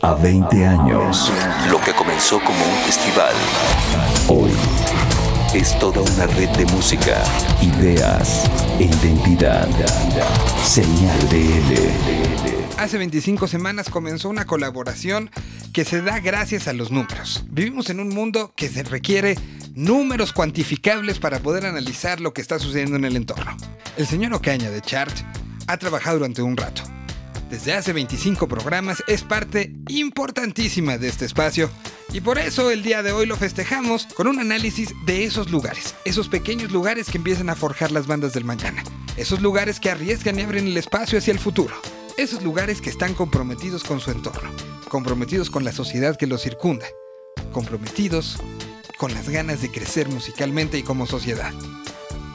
a 20 años. Lo que comenzó como un festival, hoy es toda una red de música, ideas e identidad. Señal BL. Hace 25 semanas comenzó una colaboración que se da gracias a los números. Vivimos en un mundo que se requiere números cuantificables para poder analizar lo que está sucediendo en el entorno. El señor Ocaña de Chart ha trabajado durante un rato. Desde hace 25 programas es parte importantísima de este espacio y por eso el día de hoy lo festejamos con un análisis de esos lugares, esos pequeños lugares que empiezan a forjar las bandas del mañana, esos lugares que arriesgan y abren el espacio hacia el futuro, esos lugares que están comprometidos con su entorno, comprometidos con la sociedad que los circunda, comprometidos con las ganas de crecer musicalmente y como sociedad.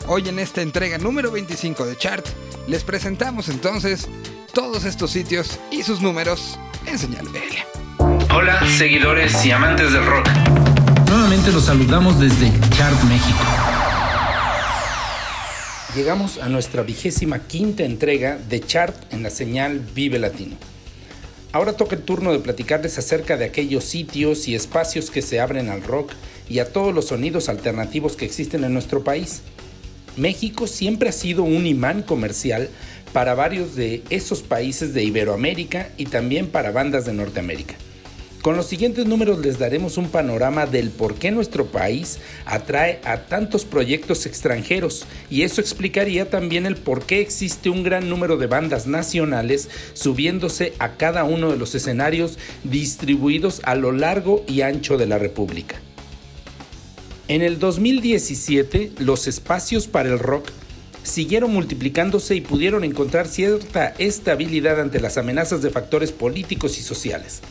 Hoy en esta entrega número 25 de Chart, les presentamos entonces todos estos sitios y sus números en señal BL. Hola, seguidores y amantes del rock. Nuevamente los saludamos desde Chart México. Llegamos a nuestra vigésima quinta entrega de Chart en la señal Vive Latino. Ahora toca el turno de platicarles acerca de aquellos sitios y espacios que se abren al rock y a todos los sonidos alternativos que existen en nuestro país. México siempre ha sido un imán comercial para varios de esos países de Iberoamérica y también para bandas de Norteamérica. Con los siguientes números les daremos un panorama del por qué nuestro país atrae a tantos proyectos extranjeros y eso explicaría también el por qué existe un gran número de bandas nacionales subiéndose a cada uno de los escenarios distribuidos a lo largo y ancho de la República. En el 2017, los espacios para el rock siguieron multiplicándose y pudieron encontrar cierta estabilidad ante las amenazas de factores políticos y sociales.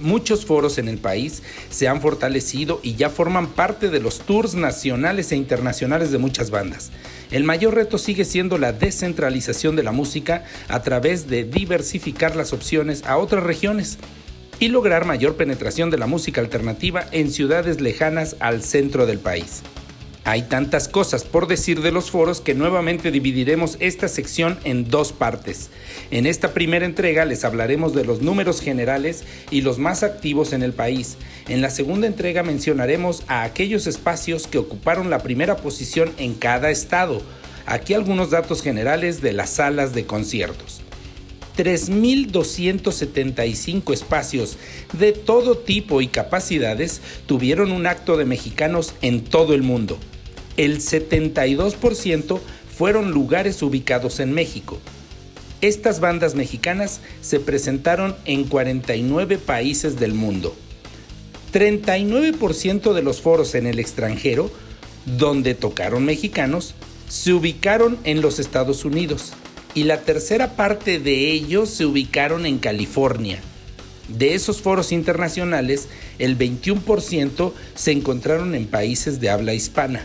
Muchos foros en el país se han fortalecido y ya forman parte de los tours nacionales e internacionales de muchas bandas. El mayor reto sigue siendo la descentralización de la música a través de diversificar las opciones a otras regiones y lograr mayor penetración de la música alternativa en ciudades lejanas al centro del país. Hay tantas cosas por decir de los foros que nuevamente dividiremos esta sección en dos partes. En esta primera entrega les hablaremos de los números generales y los más activos en el país. En la segunda entrega mencionaremos a aquellos espacios que ocuparon la primera posición en cada estado. Aquí algunos datos generales de las salas de conciertos. 3.275 espacios de todo tipo y capacidades tuvieron un acto de mexicanos en todo el mundo. El 72% fueron lugares ubicados en México. Estas bandas mexicanas se presentaron en 49 países del mundo. 39% de los foros en el extranjero, donde tocaron mexicanos, se ubicaron en los Estados Unidos y la tercera parte de ellos se ubicaron en California. De esos foros internacionales, el 21% se encontraron en países de habla hispana.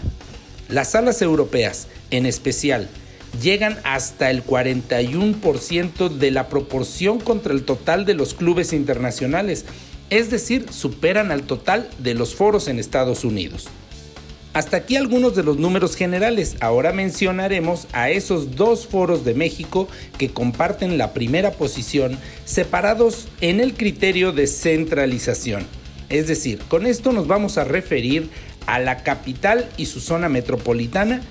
Las salas europeas, en especial, llegan hasta el 41% de la proporción contra el total de los clubes internacionales, es decir, superan al total de los foros en Estados Unidos. Hasta aquí algunos de los números generales. Ahora mencionaremos a esos dos foros de México que comparten la primera posición separados en el criterio de centralización. Es decir, con esto nos vamos a referir a la capital y su zona metropolitana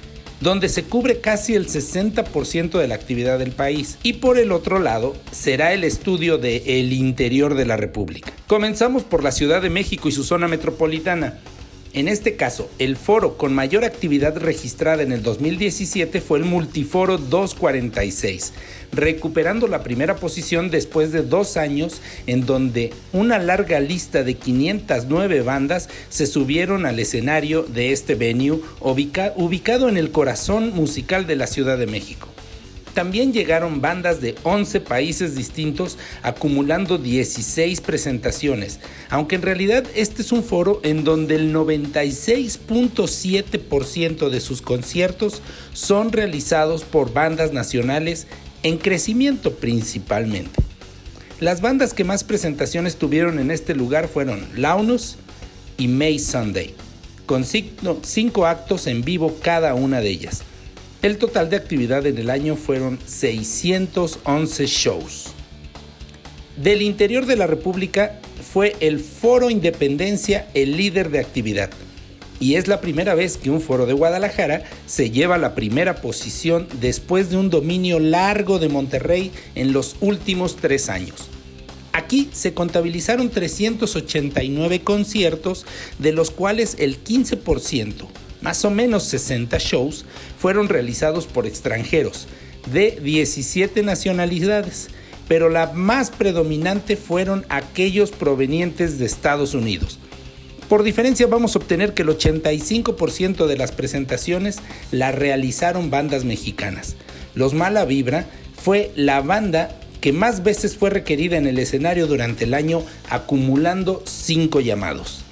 donde se cubre casi el 60% de la actividad del país. Y por el otro lado, será el estudio de el interior de la República. Comenzamos por la Ciudad de México y su zona metropolitana. En este caso, el foro con mayor actividad registrada en el 2017 fue el Multiforo 246, recuperando la primera posición después de dos años en donde una larga lista de 509 bandas se subieron al escenario de este venue ubicado en el corazón musical de la Ciudad de México. También llegaron bandas de 11 países distintos acumulando 16 presentaciones, aunque en realidad este es un foro en donde el 96.7% de sus conciertos son realizados por bandas nacionales en crecimiento principalmente. Las bandas que más presentaciones tuvieron en este lugar fueron Launus y May Sunday, con cinco actos en vivo cada una de ellas. El total de actividad en el año fueron 611 shows. Del interior de la República fue el Foro Independencia el líder de actividad. Y es la primera vez que un foro de Guadalajara se lleva la primera posición después de un dominio largo de Monterrey en los últimos tres años. Aquí se contabilizaron 389 conciertos, de los cuales el 15%, más o menos 60 shows, fueron realizados por extranjeros, de 17 nacionalidades, pero la más predominante fueron aquellos provenientes de Estados Unidos. Por diferencia vamos a obtener que el 85% de las presentaciones la realizaron bandas mexicanas. Los Mala Vibra fue la banda que más veces fue requerida en el escenario durante el año, acumulando cinco llamados.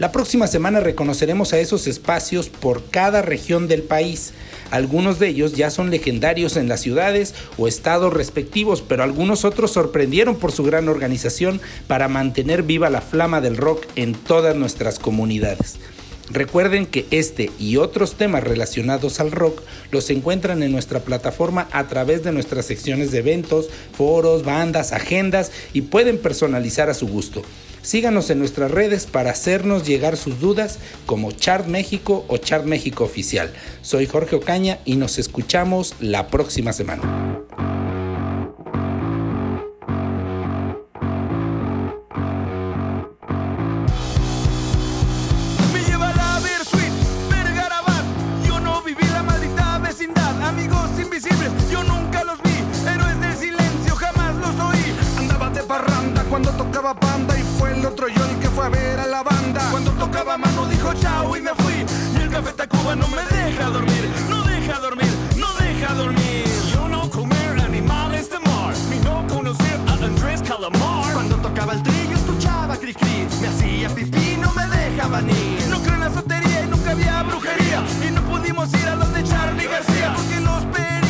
La próxima semana reconoceremos a esos espacios por cada región del país. Algunos de ellos ya son legendarios en las ciudades o estados respectivos, pero algunos otros sorprendieron por su gran organización para mantener viva la flama del rock en todas nuestras comunidades. Recuerden que este y otros temas relacionados al rock los encuentran en nuestra plataforma a través de nuestras secciones de eventos, foros, bandas, agendas y pueden personalizar a su gusto. Síganos en nuestras redes para hacernos llegar sus dudas como Chart México o Chart México Oficial. Soy Jorge Ocaña y nos escuchamos la próxima semana. El otro el que fue a ver a la banda. Cuando tocaba mano dijo chao y me fui. Y el café Tacuba no me deja dormir. No deja dormir, no deja dormir. Yo no comer animales de mar. Ni no conocer a Andrés Calamar. Cuando tocaba el trillo escuchaba cri cri. Me hacía pipí, no me dejaba ni. No creo en la sotería y nunca había brujería. Y no pudimos ir a los de Charlie García. Porque los pericos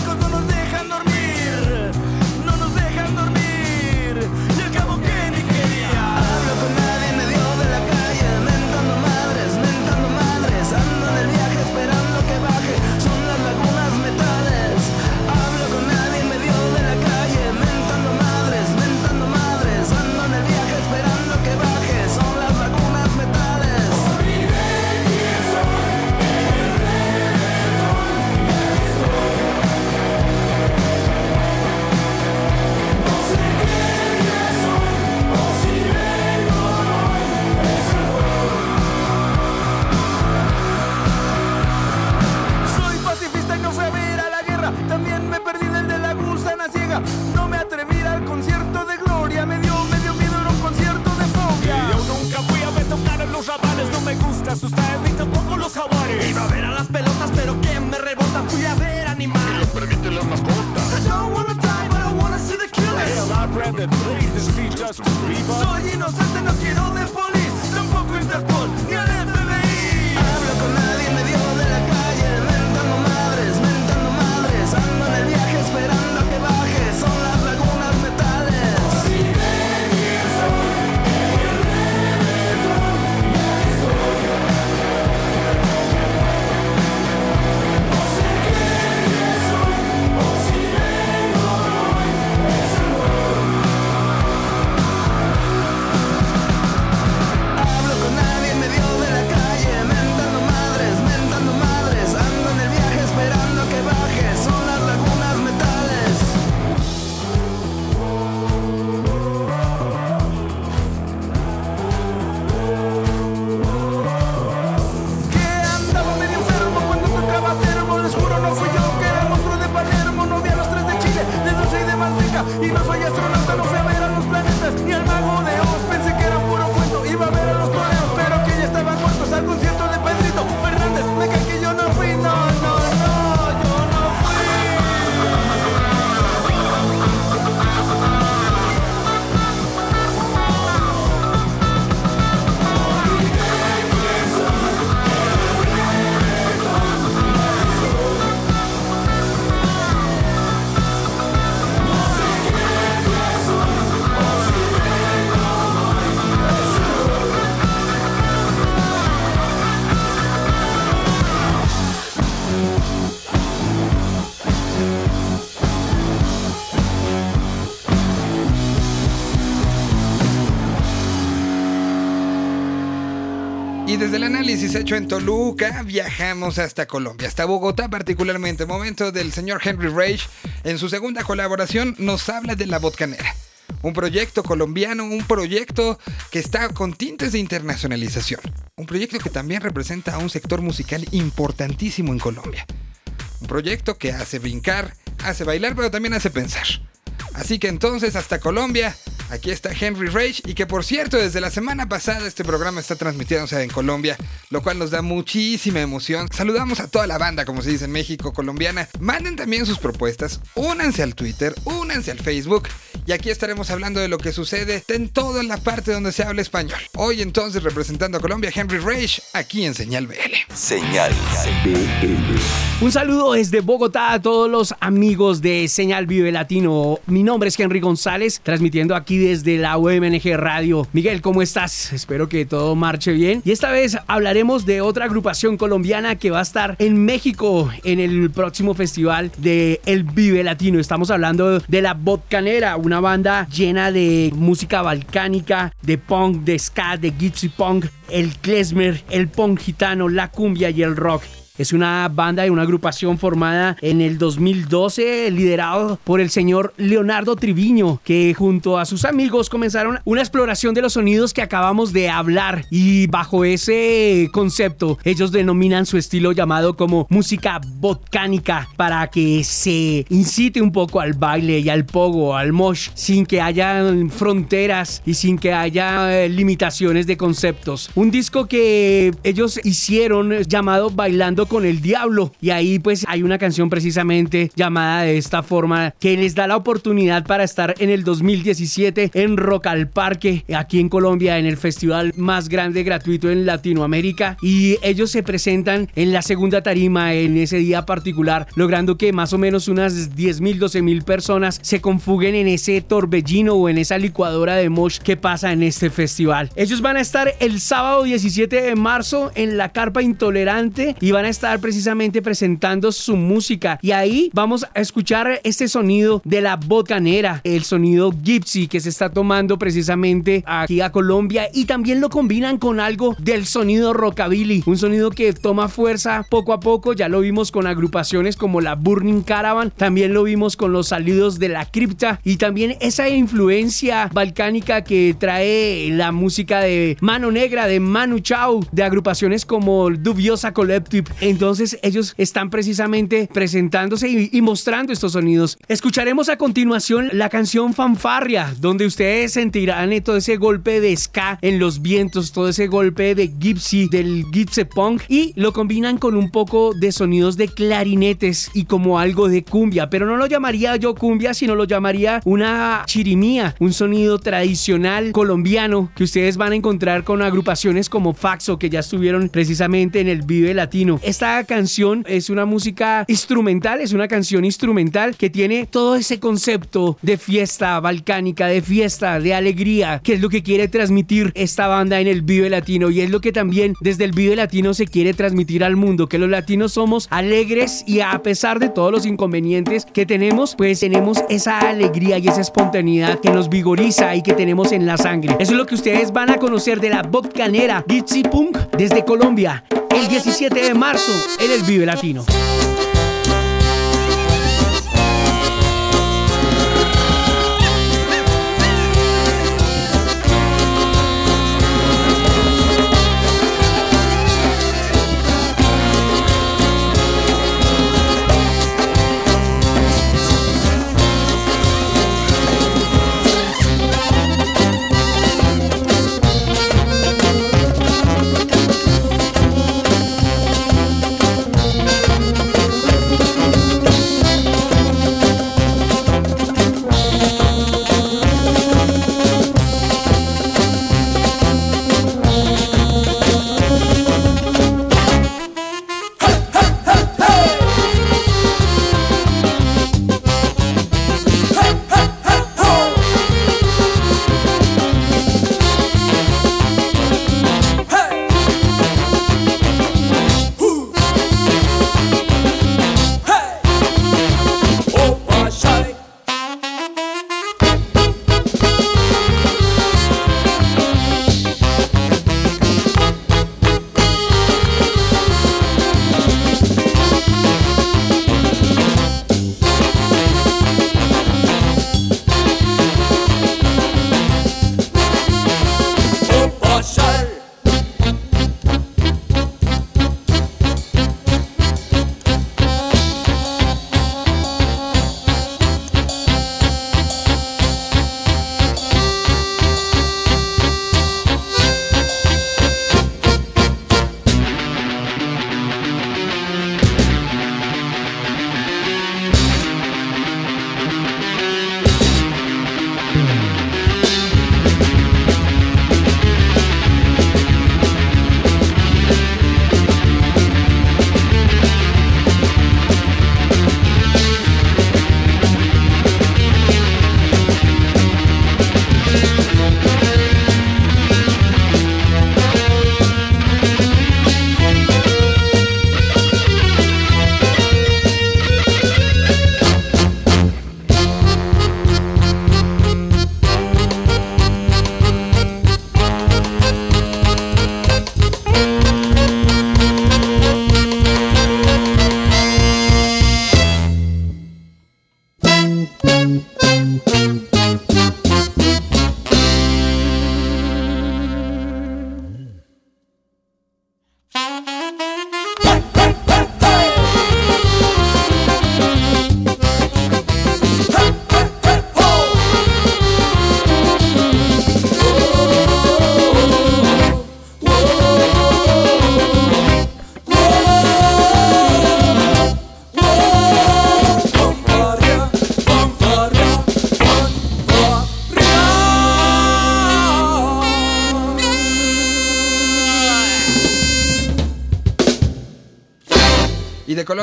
hecho en Toluca, viajamos hasta Colombia, hasta Bogotá particularmente. Momento del señor Henry Rage. En su segunda colaboración nos habla de La Botcanera. Un proyecto colombiano, un proyecto que está con tintes de internacionalización. Un proyecto que también representa a un sector musical importantísimo en Colombia. Un proyecto que hace brincar, hace bailar, pero también hace pensar. Así que entonces hasta Colombia, aquí está Henry Rage y que por cierto desde la semana pasada este programa está transmitiéndose en Colombia, lo cual nos da muchísima emoción. Saludamos a toda la banda, como se dice en México, colombiana. Manden también sus propuestas, únanse al Twitter, únanse al Facebook y aquí estaremos hablando de lo que sucede en toda la parte donde se habla español. Hoy entonces representando a Colombia, Henry Rage, aquí en Señal BL. Señal BL. Un saludo desde Bogotá a todos los amigos de Señal Vive Latino. Mi nombre es Henry González, transmitiendo aquí desde la UMNG Radio. Miguel, ¿cómo estás? Espero que todo marche bien. Y esta vez hablaremos de otra agrupación colombiana que va a estar en México en el próximo festival de El Vive Latino. Estamos hablando de La Botcanera, una banda llena de música balcánica, de punk, de ska, de gypsy punk, el klezmer, el punk gitano, la cumbia y el rock. Es una banda y una agrupación formada en el 2012, liderado por el señor Leonardo Triviño, que junto a sus amigos comenzaron una exploración de los sonidos que acabamos de hablar. Y bajo ese concepto, ellos denominan su estilo llamado como música volcánica para que se incite un poco al baile y al pogo, al mosh, sin que haya fronteras y sin que haya eh, limitaciones de conceptos. Un disco que ellos hicieron llamado Bailando con el Diablo. Y ahí pues hay una canción precisamente llamada de esta forma que les da la oportunidad para estar en el 2017 en Rock al Parque, aquí en Colombia, en el festival más grande gratuito en Latinoamérica. Y ellos se presentan en la segunda tarima en ese día particular, logrando que más o menos unas 10 mil, 12 mil personas se confuguen en ese torbellino o en esa licuadora de mosh que pasa en este festival. Ellos van a estar el sábado 17 de marzo en la Carpa Intolerante y van a estar precisamente presentando su música. Y ahí vamos a escuchar este sonido de la botanera, el sonido gypsy que se está tomando precisamente aquí a Colombia y también lo combinan con algo del sonido rockabilly, un sonido que toma fuerza poco a poco, ya lo vimos con agrupaciones como la Burning Caravan, también lo vimos con los salidos de la cripta y también esa influencia balcánica que trae la música de Mano Negra, de Manu Chao, de agrupaciones como Dubiosa Collective. Entonces ellos están precisamente presentándose y, mostrando estos sonidos. Escucharemos a continuación la canción Fanfarria, donde ustedes sentirán todo ese golpe de ska en los vientos, todo ese golpe de gypsy, del gypsy punk y lo combinan con un poco de sonidos de clarinetes y como algo de cumbia, pero no lo llamaría yo cumbia, sino lo llamaría una chirimía, un sonido tradicional colombiano que ustedes van a encontrar con agrupaciones como Faxo que ya estuvieron precisamente en el Vive Latino. Esta canción es una música instrumental, es una canción instrumental que tiene todo ese concepto de fiesta balcánica, de fiesta, de alegría, que es lo que quiere transmitir esta banda en el Vive Latino y es lo que también desde el Vive Latino se quiere transmitir al mundo, que los latinos somos alegres y a pesar de todos los inconvenientes que tenemos, pues tenemos esa alegría y esa espontaneidad que nos vigoriza y que tenemos en la sangre. Eso es lo que ustedes van a conocer de la Botcanera Gypsy Punk desde Colombia el 17 de marzo en el Vive Latino.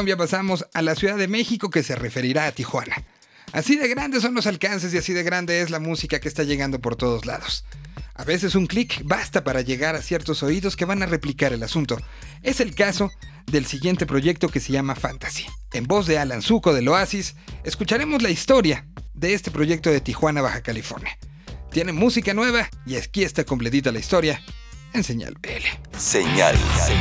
Colombia pasamos a la Ciudad de México que se referirá a Tijuana. Así de grandes son los alcances y así de grande es la música que está llegando por todos lados. A veces un clic basta para llegar a ciertos oídos que van a replicar el asunto. Es el caso del siguiente proyecto que se llama Fantasy. En voz de Alan Zuko del Oasis, escucharemos la historia de este proyecto de Tijuana, Baja California. Tiene música nueva y aquí está completita la historia en Señal BL. Señal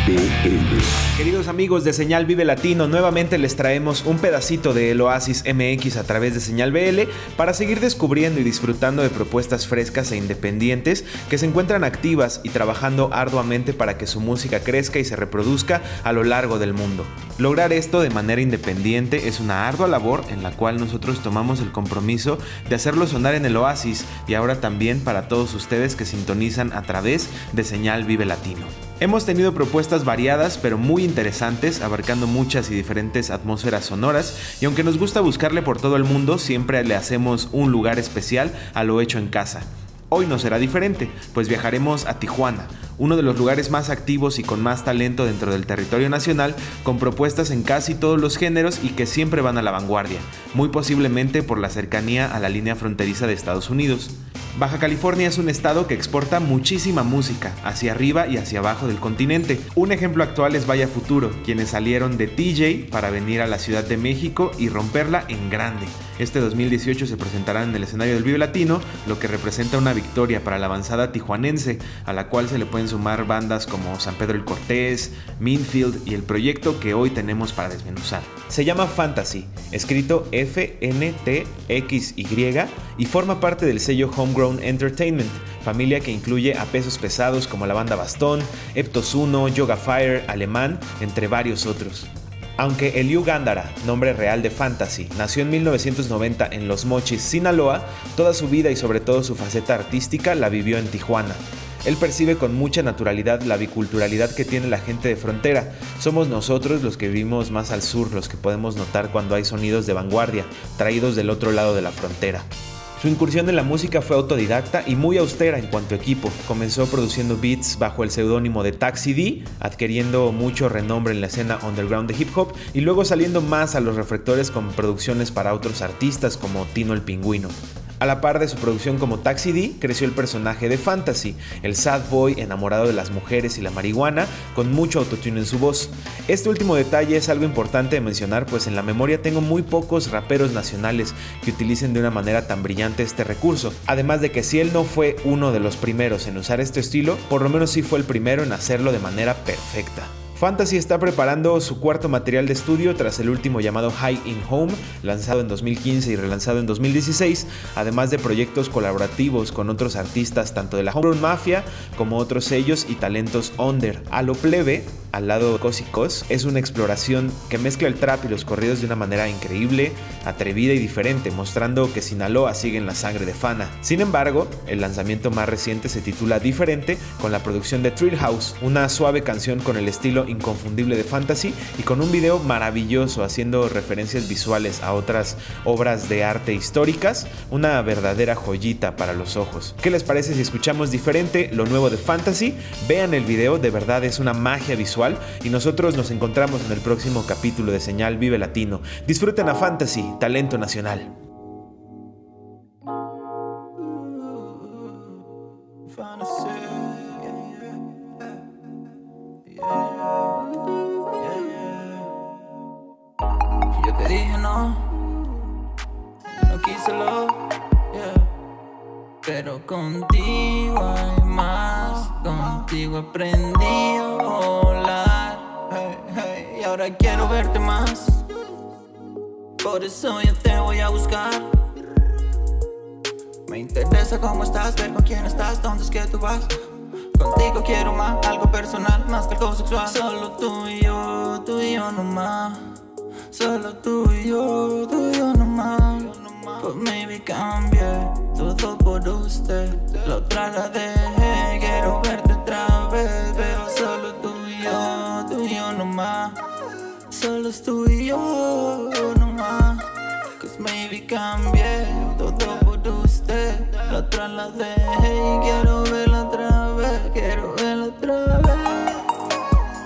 BL. Queridos amigos de Señal Vive Latino, nuevamente les traemos un pedacito de El Oasis MX a través de Señal BL para seguir descubriendo y disfrutando de propuestas frescas e independientes que se encuentran activas y trabajando arduamente para que su música crezca y se reproduzca a lo largo del mundo. Lograr esto de manera independiente es una ardua labor en la cual nosotros tomamos el compromiso de hacerlo sonar en el Oasis y ahora también para todos ustedes que sintonizan a través de Señal Vive Latino. Hemos tenido propuestas variadas pero muy interesantes, abarcando muchas y diferentes atmósferas sonoras, y aunque nos gusta buscarle por todo el mundo, siempre le hacemos un lugar especial a lo hecho en casa. Hoy no será diferente, pues viajaremos a Tijuana, uno de los lugares más activos y con más talento dentro del territorio nacional, con propuestas en casi todos los géneros y que siempre van a la vanguardia, muy posiblemente por la cercanía a la línea fronteriza de Estados Unidos. Baja California es un estado que exporta muchísima música hacia arriba y hacia abajo del continente. Un ejemplo actual es Vaya Futuro, quienes salieron de TJ para venir a la Ciudad de México y romperla en grande. Este 2018 se presentarán en el escenario del Vive Latino, lo que representa una victoria para la avanzada tijuanense, a la cual se le pueden sumar bandas como San Pedro el Cortés, Minfield y el proyecto que hoy tenemos para desmenuzar. Se llama Fantasy, escrito F-N-T-X-Y y forma parte del sello Homegrown Entertainment, familia que incluye a pesos pesados como la banda Bastón, Eptos 1, Yoga Fire, Alemán, entre varios otros. Aunque Eliu Gándara, nombre real de Fantasy, nació en 1990 en Los Mochis, Sinaloa, toda su vida y sobre todo su faceta artística la vivió en Tijuana. Él percibe con mucha naturalidad la biculturalidad que tiene la gente de frontera. Somos nosotros los que vivimos más al sur los que podemos notar cuando hay sonidos de vanguardia, traídos del otro lado de la frontera. Su incursión en la música fue autodidacta y muy austera en cuanto a equipo. Comenzó produciendo beats bajo el seudónimo de Taxi D, adquiriendo mucho renombre en la escena underground de hip hop y luego saliendo más a los reflectores con producciones para otros artistas como Tino el Pingüino. A la par de su producción como Taxi D, creció el personaje de Fantasy, el sad boy enamorado de las mujeres y la marihuana, con mucho autotune en su voz. Este último detalle es algo importante de mencionar, pues en la memoria tengo muy pocos raperos nacionales que utilicen de una manera tan brillante este recurso. Además de que si él no fue uno de los primeros en usar este estilo, por lo menos sí fue el primero en hacerlo de manera perfecta. Fantasy está preparando su cuarto material de estudio tras el último llamado High in Home, lanzado en 2015 y relanzado en 2016, además de proyectos colaborativos con otros artistas tanto de la Homegrown Mafia como otros sellos y talentos under. A lo plebe, al lado de Cosicos, es una exploración que mezcla el trap y los corridos de una manera increíble, atrevida y diferente, mostrando que Sinaloa sigue en la sangre de Fana. Sin embargo, el lanzamiento más reciente se titula Diferente, con la producción de Thrill House, una suave canción con el estilo inconfundible de fantasy y con un video maravilloso haciendo referencias visuales a otras obras de arte históricas, una verdadera joyita para los ojos. ¿Qué les parece si escuchamos diferente lo nuevo de fantasy? Vean el video, de verdad es una magia visual y nosotros nos encontramos en el próximo capítulo de Señal Vive Latino. Disfruten a fantasy, talento nacional. Pero contigo hay más, contigo aprendí a volar, y ahora quiero verte más, por eso yo te voy a buscar. Me interesa cómo estás, ver con quién estás, dónde es que tú vas. Contigo quiero más, algo personal, más que algo sexual. Solo tú y yo, tú y yo nomás. Solo tú y yo, tú y yo nomás. Pues maybe cambie todo por usted. La otra la dejé, quiero verte otra vez. Pero solo tú y yo, tú y yo nomás. Solo es tú y yo nomás. Cause maybe cambie todo por usted. La otra la dejé y quiero verla otra vez. Quiero verla otra vez.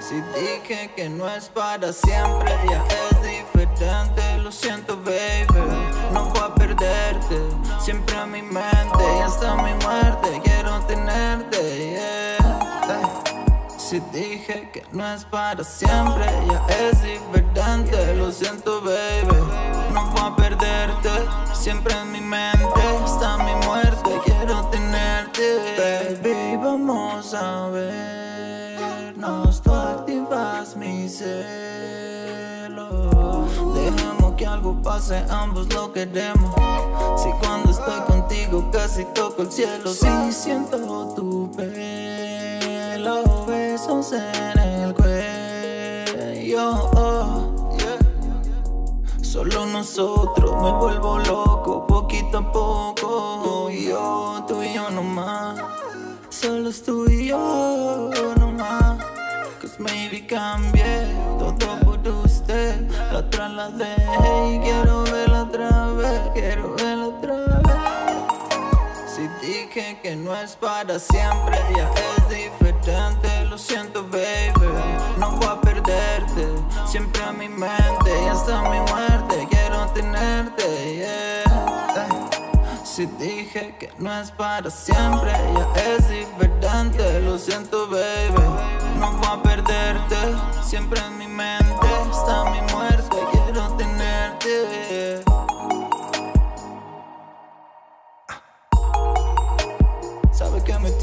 Si dije que no es para siempre, ya es diferente. Lo siento, baby, no voy a Siempre a mi mente y hasta mi muerte quiero tenerte. Si dije que no es para siempre, ya es diferente. Lo siento, baby, no voy a perderte. Siempre en mi mente hasta mi muerte quiero tenerte, baby. Vamos a vernos, tú activas mi celo. Que algo pase, ambos lo queremos. Si cuando estoy contigo casi toco el cielo, si siento tu pelo, besos en el cuello. Solo nosotros, me vuelvo loco, poquito a poco. Yo, tú y yo nomás. Solo es tú y yo nomás. Cause maybe cambié. La otra la dejé y quiero verla otra vez. Quiero verla otra vez. Si dije que no es para siempre, ya es diferente. Lo siento, baby. No voy a perderte. Siempre a mi mente y hasta mi muerte quiero tenerte, yeah. Si dije que no es para siempre, ya es diferente. Lo siento, baby. No voy a perderte. Siempre en mi mente hasta mi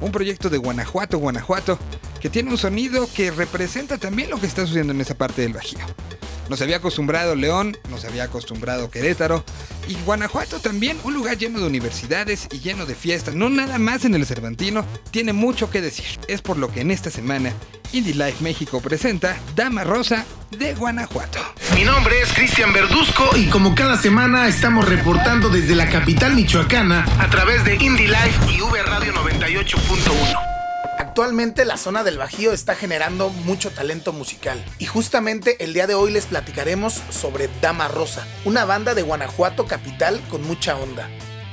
un proyecto de Guanajuato, Guanajuato, que tiene un sonido que representa también lo que está sucediendo en esa parte del Bajío. Nos había acostumbrado León, nos había acostumbrado Querétaro y Guanajuato también, un lugar lleno de universidades y lleno de fiestas, no nada más en el Cervantino, tiene mucho que decir. Es por lo que en esta semana Indie Life México presenta Dama Rosa de Guanajuato. Mi nombre es Cristian Verduzco y como cada semana estamos reportando desde la capital michoacana a través de Indie Life y V Radio 98.1. Actualmente la zona del Bajío está generando mucho talento musical y justamente el día de hoy les platicaremos sobre Dama Rosa, una banda de Guanajuato capital con mucha onda.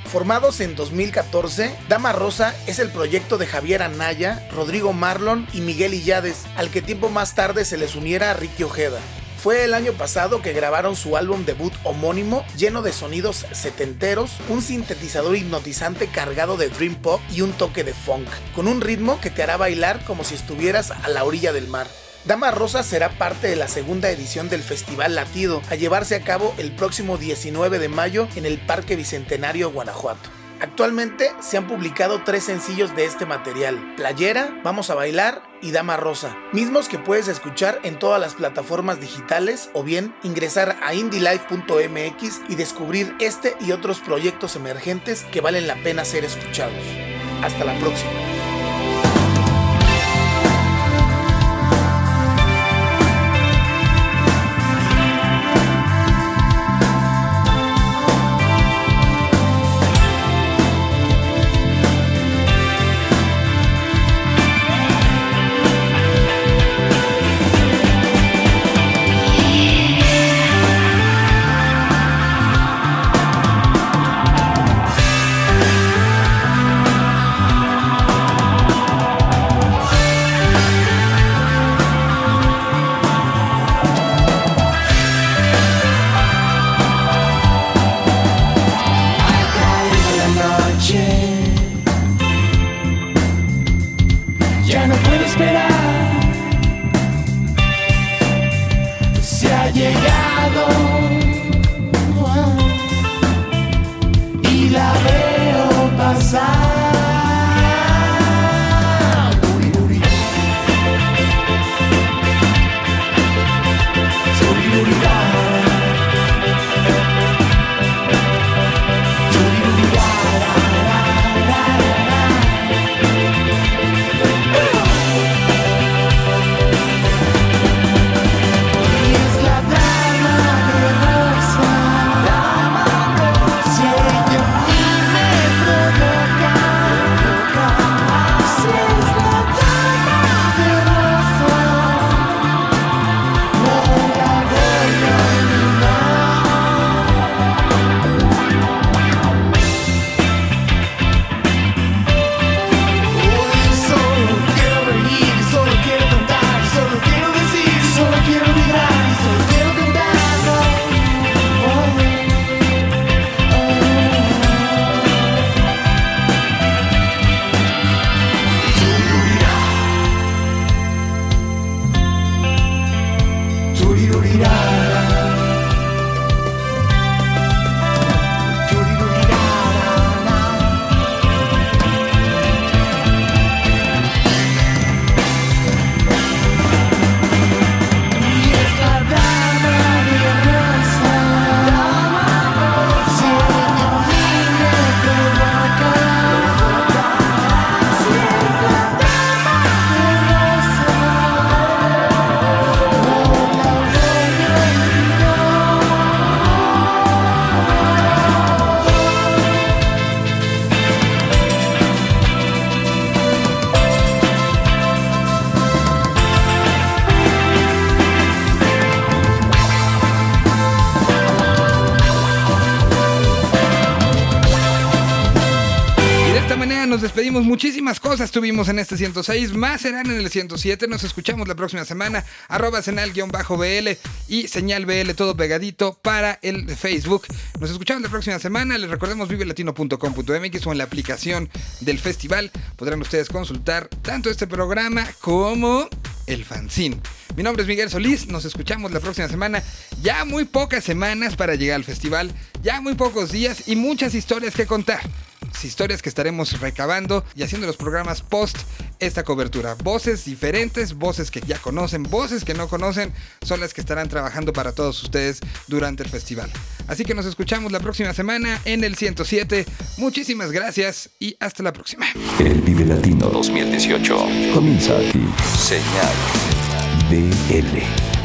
Formados en 2014, Dama Rosa es el proyecto de Javier Anaya, Rodrigo Marlon y Miguel Illades, al que tiempo más tarde se les uniera Ricky Ojeda. Fue el año pasado que grabaron su álbum debut homónimo, lleno de sonidos setenteros, un sintetizador hipnotizante cargado de dream pop y un toque de funk, con un ritmo que te hará bailar como si estuvieras a la orilla del mar. Dama Rosa será parte de la segunda edición del Festival Latido, a llevarse a cabo el próximo 19 de mayo en el Parque Bicentenario, Guanajuato. Actualmente se han publicado tres sencillos de este material, Playera, Vamos a Bailar y Dama Rosa, mismos que puedes escuchar en todas las plataformas digitales o bien ingresar a indylife.mx y descubrir este y otros proyectos emergentes que valen la pena ser escuchados. Hasta la próxima. Nos despedimos. Muchísimas cosas tuvimos en este 106, más serán en el 107. Nos escuchamos la próxima semana. Arroba senal-bl y señal BL todo pegadito para el Facebook. Nos escuchamos la próxima semana. Les recordemos vivelatino.com.mx o en la aplicación del festival. Podrán ustedes consultar tanto este programa como el fanzine. Mi nombre es Miguel Solís, nos escuchamos la próxima semana. Ya muy pocas semanas para llegar al festival, ya muy pocos días y muchas historias que contar. Historias que estaremos recabando y haciendo los programas post esta cobertura. Voces diferentes, voces que ya conocen, voces que no conocen, son las que estarán trabajando para todos ustedes durante el festival. Así que nos escuchamos la próxima semana en el 107. Muchísimas gracias y hasta la próxima. El Vive Latino 2018 comienza aquí. Señal BL.